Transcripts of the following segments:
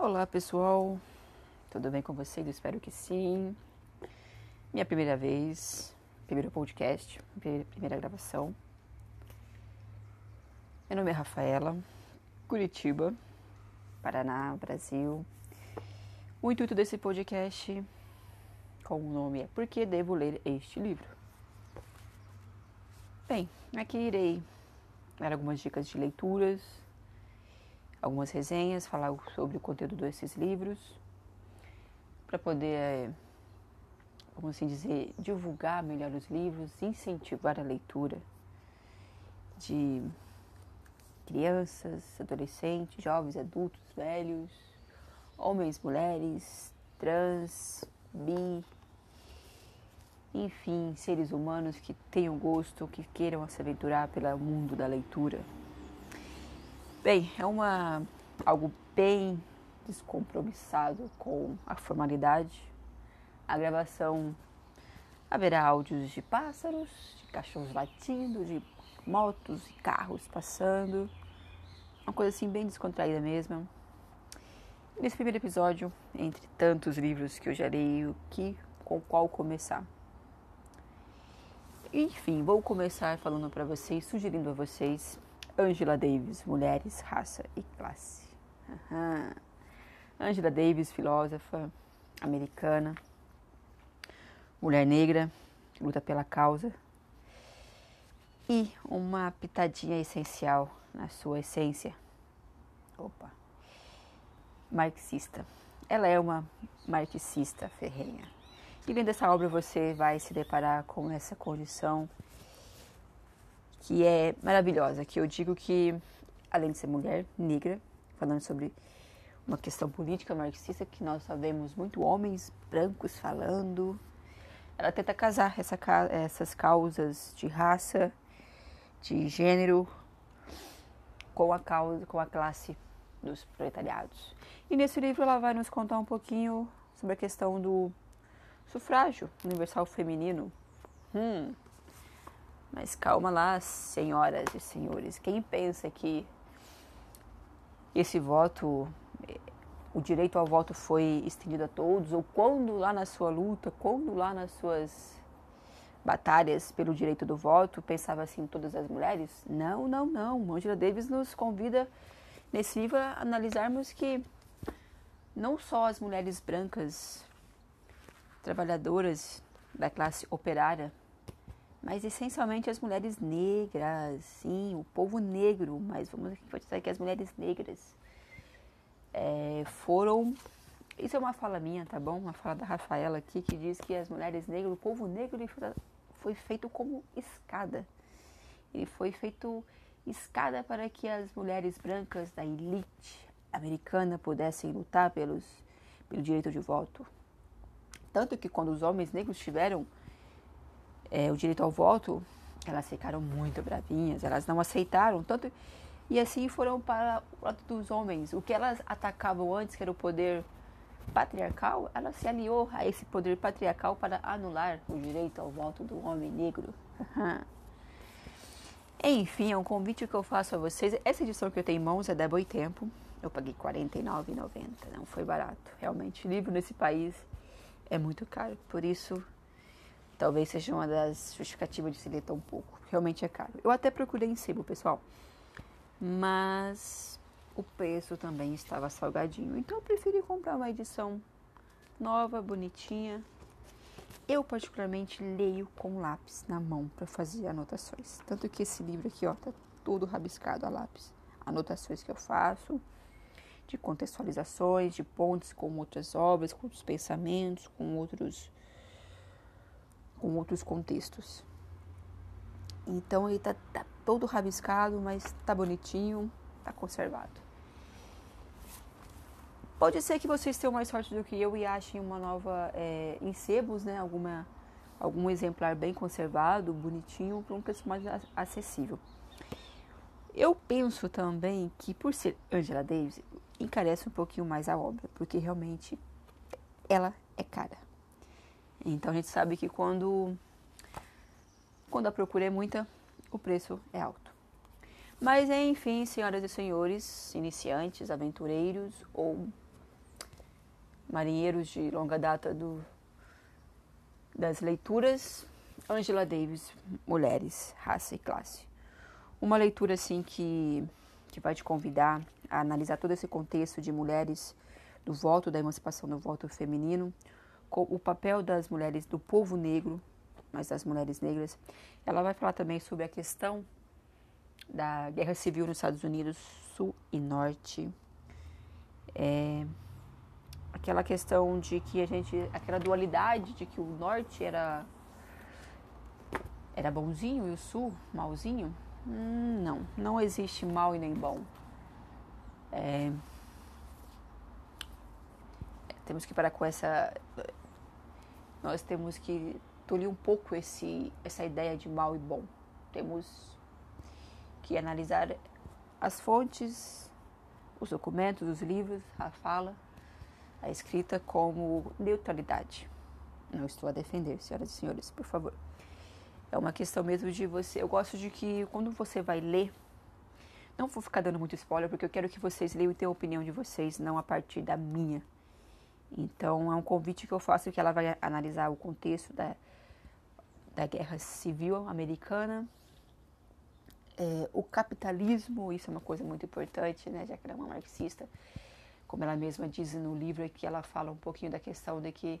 Olá pessoal, tudo bem com vocês? Espero que sim. Minha primeira vez, primeiro podcast, primeira gravação. Meu nome é Rafaela, Curitiba, Paraná, Brasil. O intuito desse podcast com o nome é Por que devo ler este livro? Bem, aqui irei dar algumas dicas de leituras algumas resenhas, falar sobre o conteúdo desses livros, para poder, vamos assim dizer, divulgar melhor os livros, incentivar a leitura de crianças, adolescentes, jovens, adultos, velhos, homens, mulheres, trans, bi, enfim, seres humanos que tenham gosto, que queiram se aventurar pelo mundo da leitura. Bem, é uma algo bem descompromissado com a formalidade. A gravação haverá áudios de pássaros, de cachorros latindo, de motos e carros passando. Uma coisa assim bem descontraída mesmo. Nesse primeiro episódio, entre tantos livros que eu já leio, que com qual começar? Enfim, vou começar falando para vocês, sugerindo a vocês Angela Davis, Mulheres, Raça e Classe. Uhum. Angela Davis, filósofa americana, mulher negra, luta pela causa e uma pitadinha essencial na sua essência. Opa. Marxista. Ela é uma marxista ferrenha. E lendo essa obra você vai se deparar com essa condição que é maravilhosa, que eu digo que, além de ser mulher negra, falando sobre uma questão política marxista que nós sabemos muito homens brancos falando, ela tenta casar essa, essas causas de raça, de gênero, com a causa, com a classe dos proletariados. E nesse livro ela vai nos contar um pouquinho sobre a questão do sufrágio universal feminino. Hum, mas calma lá, senhoras e senhores. Quem pensa que esse voto, o direito ao voto foi estendido a todos, ou quando lá na sua luta, quando lá nas suas batalhas pelo direito do voto, pensava assim todas as mulheres? Não, não, não. Angela Davis nos convida nesse livro a analisarmos que não só as mulheres brancas trabalhadoras da classe operária mas essencialmente as mulheres negras, sim, o povo negro, mas vamos dizer que as mulheres negras é, foram. Isso é uma fala minha, tá bom? Uma fala da Rafaela aqui que diz que as mulheres negras, o povo negro foi feito como escada. Ele foi feito escada para que as mulheres brancas da elite americana pudessem lutar pelos, pelo direito de voto. Tanto que quando os homens negros tiveram é, o direito ao voto, elas ficaram muito bravinhas, elas não aceitaram tanto e assim foram para o lado dos homens. O que elas atacavam antes, que era o poder patriarcal, ela se aliou a esse poder patriarcal para anular o direito ao voto do homem negro. Enfim, é um convite que eu faço a vocês. Essa edição que eu tenho em mãos é da Boitempo. Eu paguei R$ 49,90. Não foi barato. Realmente, livro nesse país é muito caro. Por isso, Talvez seja uma das justificativas de se ler tão pouco. Realmente é caro. Eu até procurei em sebo, pessoal. Mas o preço também estava salgadinho. Então eu preferi comprar uma edição nova, bonitinha. Eu particularmente leio com lápis na mão para fazer anotações. Tanto que esse livro aqui, ó, tá todo rabiscado a lápis. Anotações que eu faço, de contextualizações, de pontes com outras obras, com outros pensamentos, com outros com outros contextos. Então ele tá, tá todo rabiscado, mas tá bonitinho, tá conservado. Pode ser que vocês tenham mais sorte do que eu e achem uma nova é, em sebos, né? Alguma, algum exemplar bem conservado, bonitinho, por um preço mais acessível. Eu penso também que por ser Angela Davis, encarece um pouquinho mais a obra, porque realmente ela é cara. Então a gente sabe que quando, quando a procura é muita, o preço é alto. Mas enfim, senhoras e senhores, iniciantes, aventureiros ou marinheiros de longa data do, das leituras, Angela Davis, Mulheres, Raça e Classe. Uma leitura assim que, que vai te convidar a analisar todo esse contexto de mulheres, do voto, da emancipação do voto feminino, o papel das mulheres do povo negro, mas das mulheres negras. Ela vai falar também sobre a questão da guerra civil nos Estados Unidos, Sul e Norte. É, aquela questão de que a gente, aquela dualidade de que o Norte era era bonzinho e o Sul malzinho. Hum, não, não existe mal e nem bom. É, temos que parar com essa. Nós temos que tolir um pouco esse, essa ideia de mal e bom. Temos que analisar as fontes, os documentos, os livros, a fala, a escrita como neutralidade. Não estou a defender, senhoras e senhores, por favor. É uma questão mesmo de você. Eu gosto de que quando você vai ler, não vou ficar dando muito spoiler, porque eu quero que vocês leiam e tenham a opinião de vocês, não a partir da minha. Então, é um convite que eu faço que ela vai analisar o contexto da, da guerra civil americana, é, o capitalismo, isso é uma coisa muito importante, né, já que ela é uma marxista, como ela mesma diz no livro, é que ela fala um pouquinho da questão de que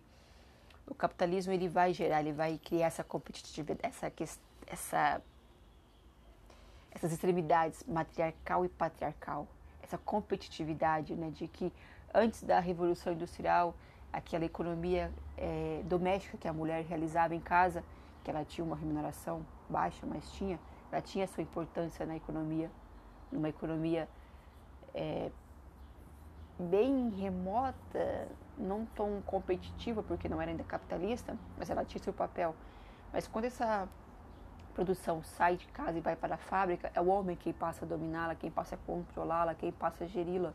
o capitalismo ele vai gerar, ele vai criar essa competitividade, essa, essa, essas extremidades matriarcal e patriarcal, essa competitividade, né, de que antes da revolução industrial, aquela economia é, doméstica que a mulher realizava em casa, que ela tinha uma remuneração baixa, mas tinha, ela tinha sua importância na economia, numa economia é, bem remota, não tão competitiva, porque não era ainda capitalista, mas ela tinha seu papel. Mas quando essa produção sai de casa e vai para a fábrica, é o homem quem passa a dominá-la, quem passa a controlá-la, quem passa a geri-la.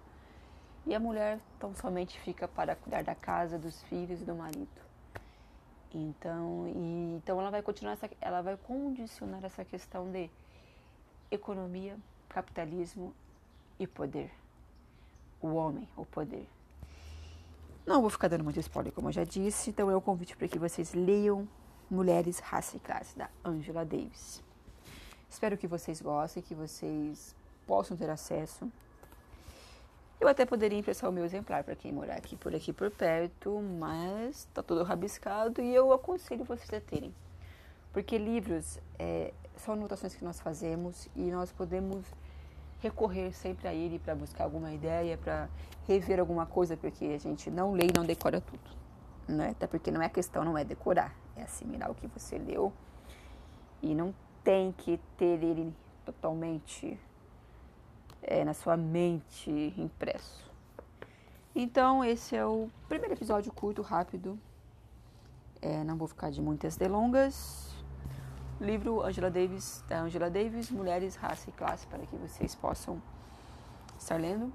E a mulher tão somente fica para cuidar da casa, dos filhos e do marido. Então, e, então ela vai continuar essa, ela vai condicionar essa questão de economia, capitalismo e poder. O homem, o poder. Não vou ficar dando muito spoiler, como eu já disse, então é o convite para que vocês leiam Mulheres, Raça e Classe, da Angela Davis. Espero que vocês gostem, que vocês possam ter acesso. Eu até poderia emprestar o meu exemplar para quem morar aqui por aqui por perto, mas está todo rabiscado e eu aconselho vocês a terem. Porque livros é, são anotações que nós fazemos e nós podemos recorrer sempre a ele para buscar alguma ideia, para rever alguma coisa, porque a gente não lê e não decora tudo. Né? Até porque não é questão, não é decorar, é assimilar o que você leu e não tem que ter ele totalmente é, na sua mente impresso. Então, esse é o primeiro episódio curto, rápido. É, não vou ficar de muitas delongas. Livro Angela Davis, da Angela Davis, Mulheres, Raça e Classe, para que vocês possam estar lendo.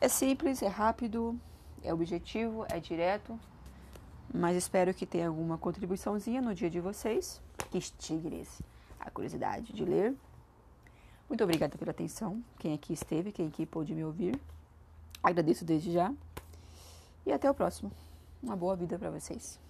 É simples, é rápido, é objetivo, é direto, mas espero que tenha alguma contribuiçãozinha no dia de vocês, que estigre a curiosidade de ler. Muito obrigada pela atenção, quem aqui esteve, quem aqui pôde me ouvir. Agradeço desde já. E até o próximo. Uma boa vida para vocês.